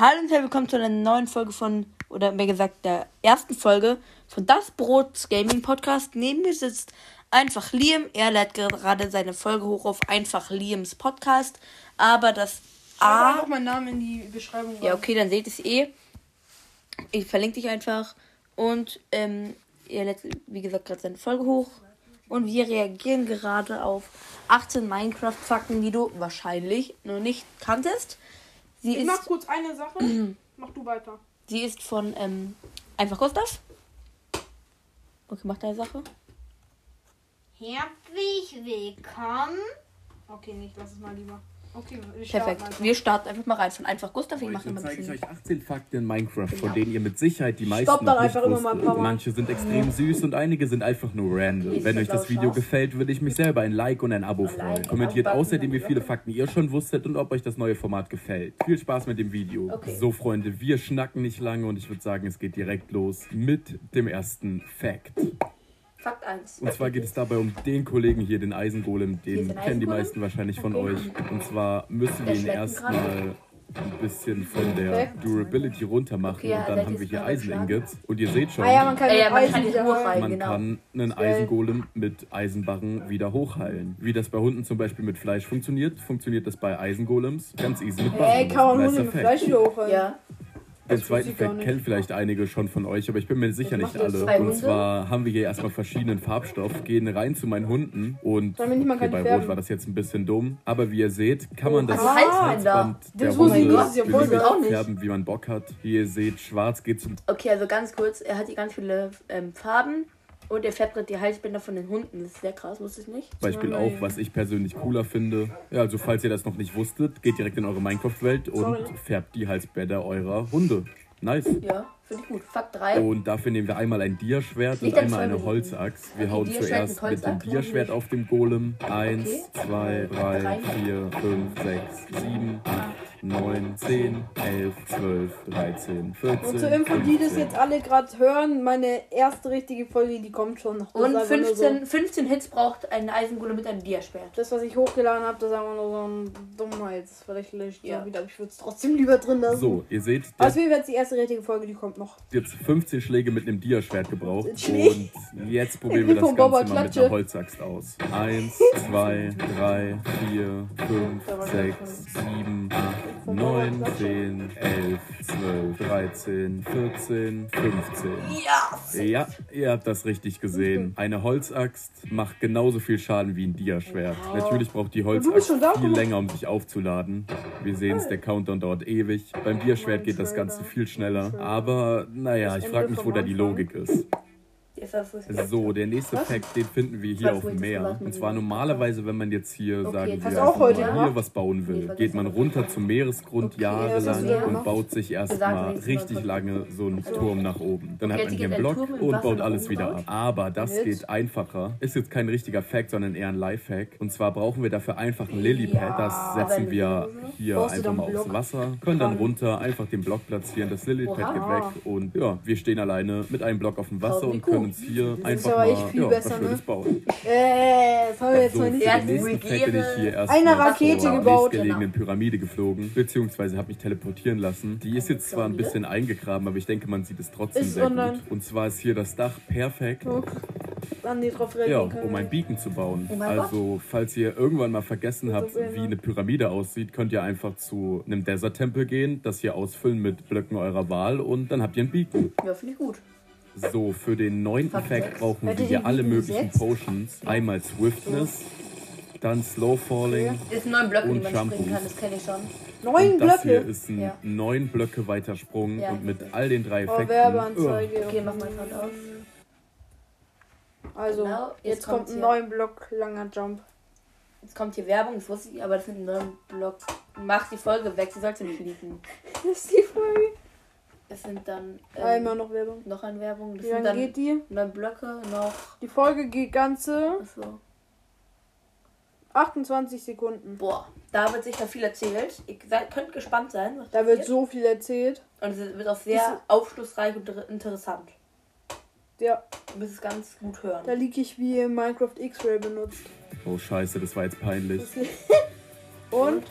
Hallo und herzlich willkommen zu einer neuen Folge von, oder mehr gesagt, der ersten Folge von Das Brot Gaming Podcast. Neben mir sitzt einfach Liam. Er lädt gerade seine Folge hoch auf einfach Liams Podcast. Aber das A. A. einfach meinen Namen in die Beschreibung. Ja, rein. okay, dann seht ihr es eh. Ich verlinke dich einfach. Und ähm, er lädt, wie gesagt, gerade seine Folge hoch. Und wir reagieren gerade auf 18 Minecraft-Fakten, die du wahrscheinlich noch nicht kanntest. Sie Ich mach ist, kurz eine Sache. mach du weiter. sie ist von ähm, einfach Gustav. Okay, mach deine Sache. Herzlich willkommen. Okay, nicht, lass es mal lieber. Okay, wir starten Perfekt. einfach. Wir starten einfach mal rein von einfach Gustav. Ich mache immer ein zeige ich bisschen. euch 18 Fakten in Minecraft, von Genau. denen ihr mit Sicherheit die meisten Stopp dann noch nicht einfach immer mal ein wusstet. paar. Manche sind extrem süß und einige sind einfach nur random. Wenn euch das Video gefällt, würde ich mich selber ein Like und ein Abo freuen. Kommentiert außerdem, wie viele Fakten ihr schon wusstet und ob euch das neue Format gefällt. Viel Spaß mit dem Video. Okay. So Freunde, wir schnacken nicht lange und ich würde sagen, es geht direkt los mit dem ersten Fact. Fakt 1. Und zwar geht es dabei um den Kollegen hier, den Eisengolem. Den ein kennen die Eisengolem? meisten wahrscheinlich von Okay. euch. Und zwar müssen wir ihn erstmal ein bisschen von der Durability runter machen. Okay, ja, und dann haben wir hier. Eisen-Ingots. Und ihr seht schon, Ah ja, man kann Äh, ja, man Eisen kann man genau. kann einen Eisengolem mit Eisenbarren wieder hochheilen. Wie das bei Hunden zum Beispiel mit Fleisch funktioniert, funktioniert das bei Eisengolems ganz easy mit Barren. Ey, kann man Hunde ein mit Fleisch wieder hochhalten? Ja. Den Das zweiten Fact kennen vielleicht einige schon von euch, aber ich bin mir sicher nicht das? alle. Und zwar haben wir hier erstmal verschiedenen Farbstoff, gehen rein zu meinen Hunden und okay, bei Rot war das jetzt ein bisschen dumm, aber wie ihr seht, kann man das Also Halsbänder. Halsband der Das Hunde das färben, wie man Bock hat. Wie ihr seht, schwarz geht zum Okay, also ganz kurz, er hat hier ganz viele ähm, Farben und er färbt gerade die Halsbänder von den Hunden. Das ist sehr krass, wusste ich nicht. Beispiel auch, was ich persönlich cooler finde. Ja, also falls ihr das noch nicht wusstet, geht direkt in eure Minecraft-Welt und färbt die Halsbänder eurer Hunde. Nice. Ja, finde ich gut. Fakt 3. Und dafür nehmen wir einmal ein Diaschwert und einmal eine. Holzaxt. Wir hauen zuerst mit dem warum auf dem Golem. Eins, zwei, drei, Drei. vier, fünf, sechs, sieben, acht, neun, zehn, elf, zwölf, dreizehn, vierzehn. Und zur Info, die das 15. jetzt alle gerade hören, meine erste richtige Folge, die kommt schon noch. Das Und ist einfach nur 15, 15 Hits braucht ein Eisengule mit einem Diaschwert. So, das, was ich hochgeladen habe, das ist einfach nur so ein Dummheits. Vielleicht lösche ich Ja. wieder, aber ich würde es trotzdem lieber drin lassen. So, ihr seht, der es wäre jetzt die erste richtige Folge, die kommt noch. jetzt 15 Schläge mit einem Diaschwert gebraucht. Schläge? Und jetzt probieren wir das Ganze mal mit Klatsche. einer Holzaxt aus. Eins, zwei, drei, vier, fünf, sechs, sieben, acht, neun, zehn, elf, zwölf, dreizehn, vierzehn, fünfzehn. Ja! Ja, ihr habt das richtig gesehen. Eine Holzaxt macht genauso viel Schaden wie ein Diaschwert. Natürlich braucht die Holzaxt viel länger, um sich aufzuladen. Wir sehen es, der Countdown dauert ewig. Beim Diaschwert geht das Ganze viel schneller. Aber naja, ich frage mich, wo da die Logik ist. So, der nächste Fact, den finden wir hier Was auf dem Meer. Und zwar normalerweise, wenn man jetzt hier, Okay, sagen wir, auch heute gemacht? hier was bauen will, Nee, geht man runter zum Meeresgrund Okay, was jahrelang und baut sich erstmal richtig lange so einen Turm nach oben. Dann hat Okay, man jetzt hier einen Block und Wasser baut alles wieder ab. Aber das Jetzt? geht einfacher. Ist jetzt kein richtiger Fact, sondern eher ein Lifehack. Und zwar brauchen wir dafür einfach ein Lilypad. Das setzen wir hier einfach mal aufs? Wasser, können dann runter, einfach den Block platzieren, das Lilypad geht weg und ja, wir stehen alleine mit einem Block auf dem Wasser und können uns hier einfach mal ja, besser, was Schönes ne? bauen. Äh, das haben wir jetzt So, noch für nicht. Ja, den nächsten bin ich hier erst Eine mal Rakete zur gebaut. nächstgelegenen Pyramide geflogen, beziehungsweise habe mich teleportieren lassen. Die ist jetzt zwar ein bisschen eingegraben, aber ich denke, man sieht es trotzdem Ist sehr online. gut. Und zwar ist hier das Dach perfekt, drauf ja, um ein Beacon zu bauen. Oh also, falls ihr irgendwann mal vergessen habt, wie ne? eine Pyramide aussieht, könnt ihr einfach zu einem Desert-Tempel gehen, das hier ausfüllen mit Blöcken eurer Wahl und dann habt ihr ein Beacon. Ja, finde ich gut. So, für den neunten Fact sechs. brauchen wir hier alle die möglichen? Potions. Einmal Swiftness, dann Slow Falling. Sind neun Blöcke, die Und man Shampoos. springen kann, das kenne ich schon. Neun Und das hier Blöcke. ist ein Ja. neun Blöcke weiter Sprung Ja. und mit all den drei Oh, Effekten. Werbeanzeige. Okay, mach mal Sound aus. Also, Genau, jetzt, jetzt kommt kommt's ein hier. neun Block langer Jump. Jetzt kommt hier Werbung, das wusste ich, aber das sind neun Block. Mach die Folge weg, sie sollte nicht liegen. Das ist die Folge. Es sind dann ähm, Einmal noch Werbung. noch eine Werbung. Das Wie sind lange dann geht die? neun Blöcke, noch. Die Folge geht ganze Achso. 28 Sekunden. Boah, da wird sicher viel erzählt. Ihr seid, könnt gespannt sein. Was Da wird so viel erzählt. Und es wird auch sehr aufschlussreich und inter- interessant. Ja, Du wirst es ganz gut hören. da liege ich wie Minecraft X-Ray benutzt. Oh scheiße, das war jetzt peinlich. Und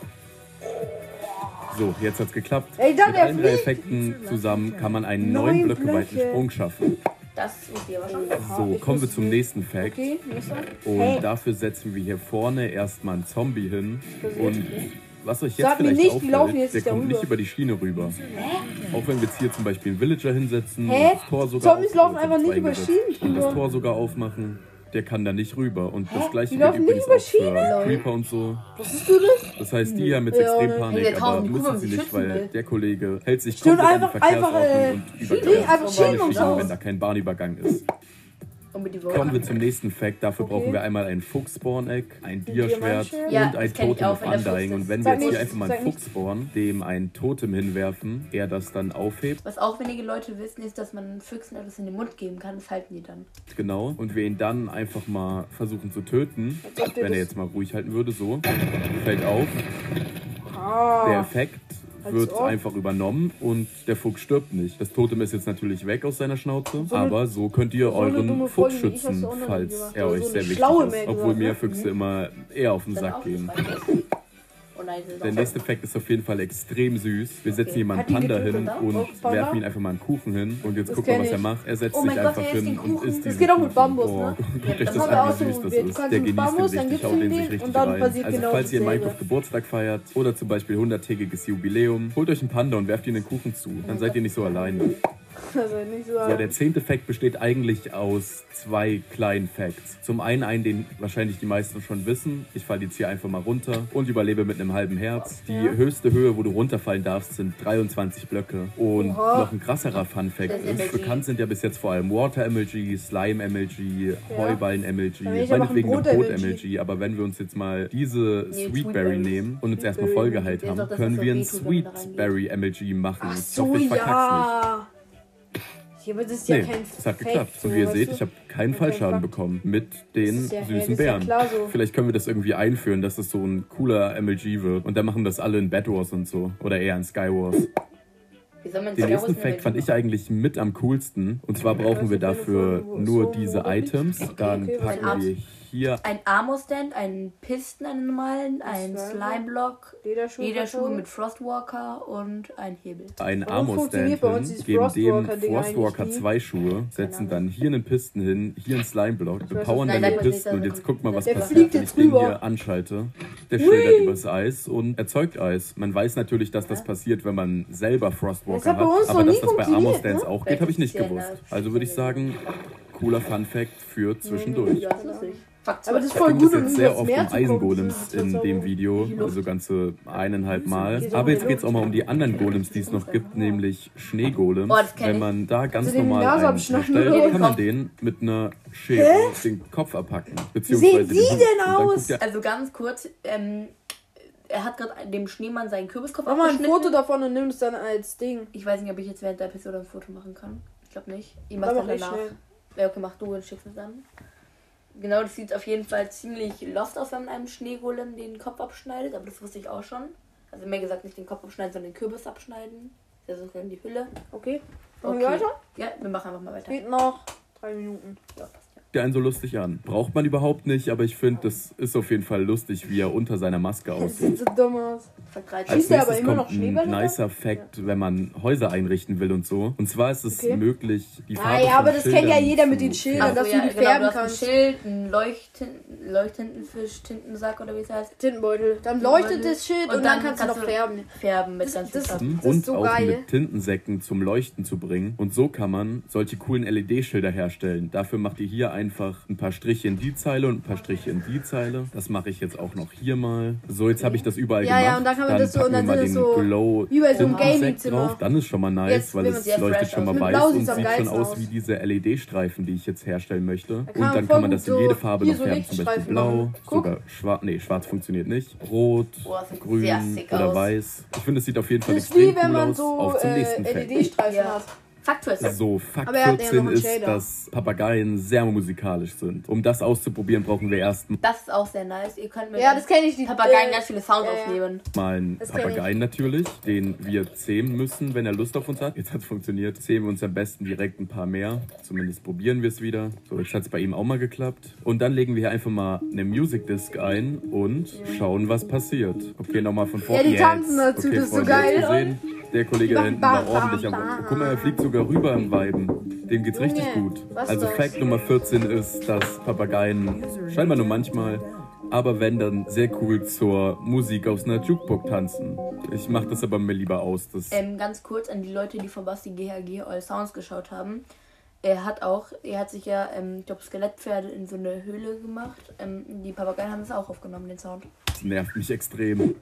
So, jetzt hat's geklappt. Ey, dann Mit allen drei. Effekten zusammen kann man einen Neun Blöcke weiten. Sprung schaffen. Das ist dir aber schon. So, kommen wir zum nächsten Fact. Okay. Und Hey. dafür setzen wir hier vorne erstmal einen Zombie hin. Und was euch jetzt Sag vielleicht nicht, die laufen auffällt, jetzt der nicht kommt darüber. nicht über die Schiene rüber. Auch wenn wir jetzt hier zum Beispiel einen Villager hinsetzen, Hä? und das Tor sogar Zombies auf- laufen einfach nicht über Schienen und das. Tor sogar aufmachen, der kann da nicht rüber. Und das gleiche gilt übrigens auch für Creeper und so. Wusstest du das? Das heißt, die haben jetzt Ja, extrem. Hey, Panik, der aber müssen sie nicht, weil will. der Kollege hält sich Stimmt, komplett an die einfach- einfach, Verkehrsordnung äh, und überquert einfach Schienen und so. wenn da kein Bahnübergang ist. Und Kommen wir zum nächsten Fact. Dafür Okay. brauchen wir einmal ein Fuchs-Spawn-Egg, ein Dia-Schwert Diamantschwert? Ja, und ein Totem der Fuchs Undying. Und wenn wir jetzt hier nicht, einfach mal einen sag nicht. Fuchs spawnen, dem ein Totem hinwerfen, er das dann aufhebt, Was auch wenige Leute wissen, ist, dass man Füchsen etwas in den Mund geben kann. Das halten die dann. genau, und wir ihn dann einfach mal versuchen zu töten, der wenn er jetzt mal ruhig halten würde, so, fällt auf, der Ah. Effekt Als wird ob. einfach übernommen und der Fuchs stirbt nicht. Das Totem ist jetzt natürlich weg aus seiner Schnauze, So aber so könnt ihr so euren Fuchs schützen, falls er euch sehr wichtig ist. Obwohl mir ne? Füchse immer eher auf den Sack gehen. Oh nein, Der nächste Fact ist auf jeden Fall extrem süß. Wir setzen Okay. hier mal einen Hat die Panda hin und Oh, werfen ihm einfach mal einen Kuchen hin. Und jetzt Das guck mal, kenn was er macht. Er setzt Oh sich mein Gott, einfach er isst hin den und Kuchen. isst Das geht auch mit. Bambus, oh. ne? Guckt Ja, euch das wir an, auch wie so süß das ist. Der genießt Bambus, den richtig, haut den sich richtig und dann rein. Also genau falls ihr. Minecraft Geburtstag feiert oder zum Beispiel 100-tägiges Jubiläum, holt euch einen Panda und werft ihm den Kuchen zu. Dann seid ihr nicht so alleine. Also nicht so. So, der zehnte Fact besteht eigentlich aus zwei kleinen Facts. Zum einen einen, den wahrscheinlich die meisten schon wissen. Ich falle jetzt hier einfach mal runter und überlebe mit einem halben Herz. Die Ja. höchste Höhe, wo du runterfallen darfst, sind 23 Blöcke. Und Oha. noch ein krasserer Fun Fact Das ist, MLG. bekannt sind ja bis jetzt vor allem Water MLG, Slime MLG, Heuballen MLG, ich meinetwegen ein Brot Brot MLG. Aber wenn wir uns jetzt mal diese Nee, Sweetberry nehmen und uns erstmal vollgeheilt Ja, haben, doch, das können wir ein. Sweetberry MLG machen. Ach ich so, hoffe, ich verkack's nicht. Ja. Ja, aber das ist ja Nee, kein es hat geklappt. so, wie ihr seht, ich habe keinen Kein Fallschaden bekommen mit den Das ja- ja, das süßen ja Bären. klar so. Vielleicht können wir das irgendwie einführen, dass es so ein cooler MLG wird. Und dann machen das alle in Bed Wars und so. Oder eher in Sky Wars. Wie soll man Den nächsten Fact fand ich eigentlich mit am coolsten. Und zwar brauchen wir dafür nur diese Items. Dann packen wir hier Ein Armor-Stand, einen Pisten, einen normalen, einen Slime-Block, Lederschuhe. Lederschuhe mit Frostwalker und ein Hebel. Warum Armor-Stand geben dem Frostwalker zwei Schuhe, setzen dann hier einen Pisten hin, hier einen Slime-Block, bepowern dann den Pisten und jetzt guck mal, was. Der passiert, wenn ich den hier anschalte. Der schildert übers Eis und erzeugt Eis. Man weiß natürlich, dass das passiert, wenn man selber Das Frostwalker hat aber dass das bei Armor-Stands ne? auch geht, habe ich nicht gewusst. Also würde ich sagen, cooler Fun-Fact für zwischendurch. Ja, Aber das ist voll gut, um jetzt sehr oft um. Eisengolems in so- dem Video, also ganze eineinhalb Mal. Aber jetzt geht es auch mal um die anderen Golems, die es noch gibt, nämlich Schneegolems. Oh, Wenn man da ganz Also normal einen kann man den mit einer Schere den Kopf abhacken. Beziehungsweise sehen die denn aus? Also ganz kurz, ähm, er hat gerade dem Schneemann seinen Kürbiskopf Mach mal ein. Foto davon und nimm es dann als Ding. Ich weiß nicht, ob ich jetzt während der Episode ein Foto machen kann. Ich glaube nicht. Ich mach Dann danach. Ja, okay, mach du und schickst es dann. Genau, das sieht auf jeden Fall ziemlich lost aus, wenn man einem Schneegolem den Kopf abschneidet, aber das wusste ich auch schon. Also mehr gesagt nicht den Kopf abschneiden, sondern den Kürbis abschneiden. Das ist dann die Hülle. Okay. Machen Okay. wir weiter? Ja, wir machen einfach mal weiter. Geht noch drei Minuten. Ja, passt ja. Der einen so lustig an. Braucht man überhaupt nicht, aber ich finde, das ist auf jeden Fall lustig, wie er unter seiner Maske Das aussieht. sieht so dumm aus. Fakt 13. Schießt Als er aber nächstes immer kommt noch Schneebälle ein nicer Fact, wenn man Häuser einrichten will und so. Und zwar ist es Okay. möglich, die Farbe Ah ja, von aber das kennt ja Schildern jeder mit den Schildern, färben. dass du die genau, färben du hast kannst. ein Schild, ein Leuchten, Leuchtintenfisch, Tintensack oder wie es heißt. Tintenbeutel. Dann leuchtet das Schild und, dann, kannst du noch färben. Färben mit Das- ganz das- Farbe. Das ist und so auch geil. mit Tintensäcken zum Leuchten zu bringen. Und so kann man solche coolen LED-Schilder herstellen. Dafür macht ihr hier einfach ein paar Striche in die Zeile und ein paar Striche in die Zeile. Das mache ich jetzt auch noch hier mal. So, jetzt habe ich das überall Ja, gemacht. ja, und dann kann man das so- und dann sind den das so Glow wie bei so einem Tintensack Gaming-Zimmer. drauf. Dann ist schon mal nice, Jetzt weil es leuchtet schon mal aus. Weiß und sieht schon aus aus. wie diese LED-Streifen, die ich jetzt herstellen möchte. Und kann man dann kann man das in jede Farbe noch so färben. Zum Beispiel blau, sogar schwarz. Nee, schwarz funktioniert nicht. Rot, grün oder aus. weiß. Ich finde, es sieht auf jeden Fall Das ist extrem wie wenn cool man aus. so äh. LED-Streifen Ja. hat. Fakt 14. So, Fakt Aber er hat ja 14 noch einen ist, Shader. dass Papageien sehr musikalisch sind. Um das auszuprobieren, brauchen wir erst Das ist auch sehr nice. Ihr könnt mit Ja, das kenne ich. Die Papageien äh, ganz viele Sounds ja, ja. aufnehmen. mal einen Das kenn Papageien natürlich, den wir zähmen müssen, wenn er Lust auf uns hat. Jetzt hat es funktioniert. Zähmen wir uns am besten direkt ein paar mehr. Zumindest probieren wir es wieder. So, jetzt hat es bei ihm auch mal geklappt. Und dann legen wir hier einfach mal eine Music Disc ein und schauen, was passiert. Okay, nochmal von vorne. Ja, die tanzen dazu, okay, das ist so geil. Gesehen? Der Kollege da hinten war ordentlich am. Guck mal, er fliegt sogar rüber im Weiben. Dem geht's richtig gut. Also das? Fact Nummer 14 ist, dass Papageien scheinbar nur manchmal, aber wenn dann sehr cool zur Musik aus einer Jukebox tanzen. Ich mach das aber mir lieber aus. Das Ähm, ganz kurz an die Leute, die von Basti GHG All Sounds geschaut haben. Er hat auch, er hat sich ja, ähm, ich glaube, Skelettpferde in so eine Höhle gemacht. Ähm, die Papageien haben es auch aufgenommen, den Sound. nervt mich extrem.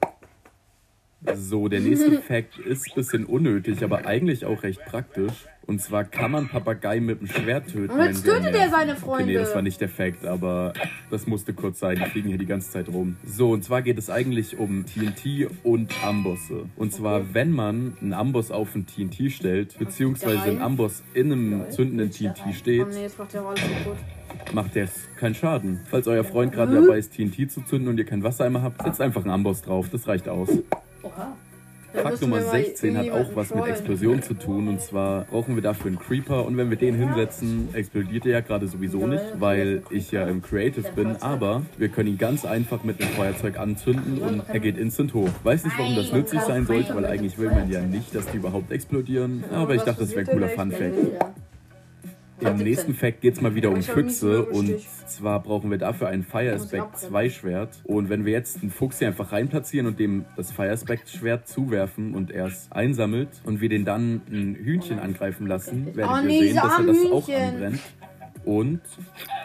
So, der nächste Fact ist ein bisschen unnötig, aber eigentlich auch recht praktisch. Und zwar kann man Papagei mit dem Schwert töten. Und jetzt tötet er seine Okay, Freunde. nee, das war nicht der Fact, aber das musste kurz sein. Die fliegen hier die ganze Zeit rum. So, und zwar geht es eigentlich um TNT und Ambosse. Und zwar, wenn man einen Amboss auf ein TNT stellt, beziehungsweise ein Amboss in einem zündenden TNT steht, Oh nee, jetzt macht der alles kaputt. macht der keinen Schaden. Falls euer Freund gerade dabei ist, TNT zu zünden und ihr keinen Wassereimer habt, setzt einfach einen Amboss drauf. Das reicht aus. Oha. Fakt müssen Nummer wir mal 16 hat auch was mit. Explosion zu tun. Und zwar brauchen wir dafür einen Creeper. Und wenn wir den hinsetzen, explodiert er ja gerade sowieso nicht, weil ich ja im Creative bin. Aber wir können ihn ganz einfach mit einem Feuerzeug anzünden und er geht instant hoch. Weiß nicht, warum das nützlich sein sollte, weil eigentlich will man ja nicht, dass die überhaupt explodieren. Aber ich dachte, das wäre ein cooler Fun Fact. Im nächsten Fact geht es mal wieder um Füchse und zwar brauchen wir dafür ein Fire Aspect 2 Schwert und wenn wir jetzt einen Fuchs hier einfach rein platzieren und dem das Fire Aspect Schwert zuwerfen und er es einsammelt und wir den dann ein Hühnchen angreifen lassen, werden Oh wir nee, sehen, dass er das auch anbrennt und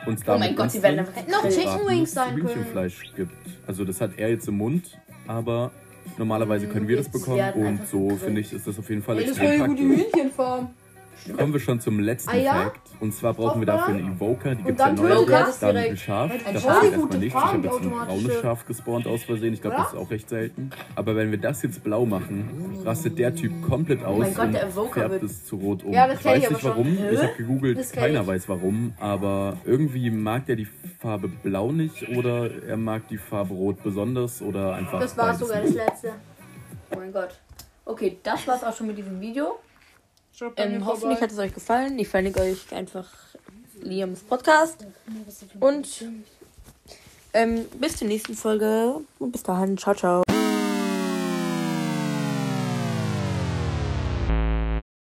uns Oh damit mein Gott, sie werden gegrillt. Chicken Wings sein können. Hühnchenfleisch gibt. Also das hat er jetzt im Mund, aber normalerweise können wir das bekommen und so finde ich, ist das auf jeden Fall Ey, das ist extrem eine gute praktisch. Kommen wir schon zum letzten Ah, ja? Fact. Und zwar brauchen wir dafür einen Evoker. Die gibt es ja neu. Dann direkt. ein Schaf. Das ist erstmal gute nichts. Ich habe jetzt ein braunes Schaf gespawnt aus Versehen. Ich glaube, das ist auch recht selten. Aber wenn wir das jetzt blau machen, rastet der Typ komplett aus mein Gott, der Evoker färbt wird- es zu rot um. Ja, ich weiß ich nicht warum. schon. Ich habe gegoogelt, keiner ich. weiß warum. Aber irgendwie mag der die Farbe blau nicht oder er mag die Farbe rot besonders oder einfach Das war sogar nicht. das letzte. Oh mein Gott. Okay, das war's auch schon mit diesem Video. Ähm, hoffentlich hat es euch gefallen. Ich verlinke euch einfach Liams Podcast. Und ähm, bis zur nächsten Folge. Und bis dahin. Ciao, ciao.